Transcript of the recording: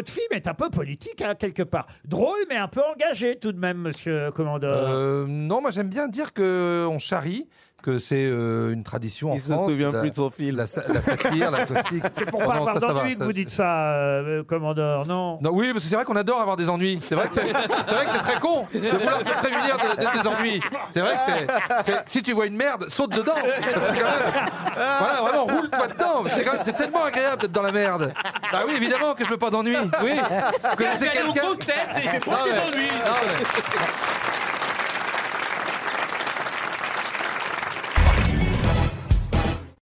votre film est un peu politique, hein, quelque part. Drôle, mais un peu engagé tout de même, monsieur commandeur. Euh, non, moi j'aime bien dire que on charrie, que c'est euh, une tradition en Il se France. souvient la- plus de son film. La, sa- la satire, la caustique. C'est pour Oh pas non, avoir d'ennui que vous dites ça, euh, commandeur, non Non, oui, parce que c'est vrai qu'on adore avoir des ennuis. C'est vrai que c'est c'est vrai que c'est très con de vouloir se prémunir de, de tes ennuis. C'est vrai que c'est- c'est- si tu vois une merde, saute dedans. Voilà, C'est quand même- c'est tellement agréable d'être dans la merde. Bah oui, évidemment que je veux pas d'ennuis. Oui. Vous connaissez Allez aux quelqu'un grosses têtes et il fait Non, pas des mais- ennuis. non, mais-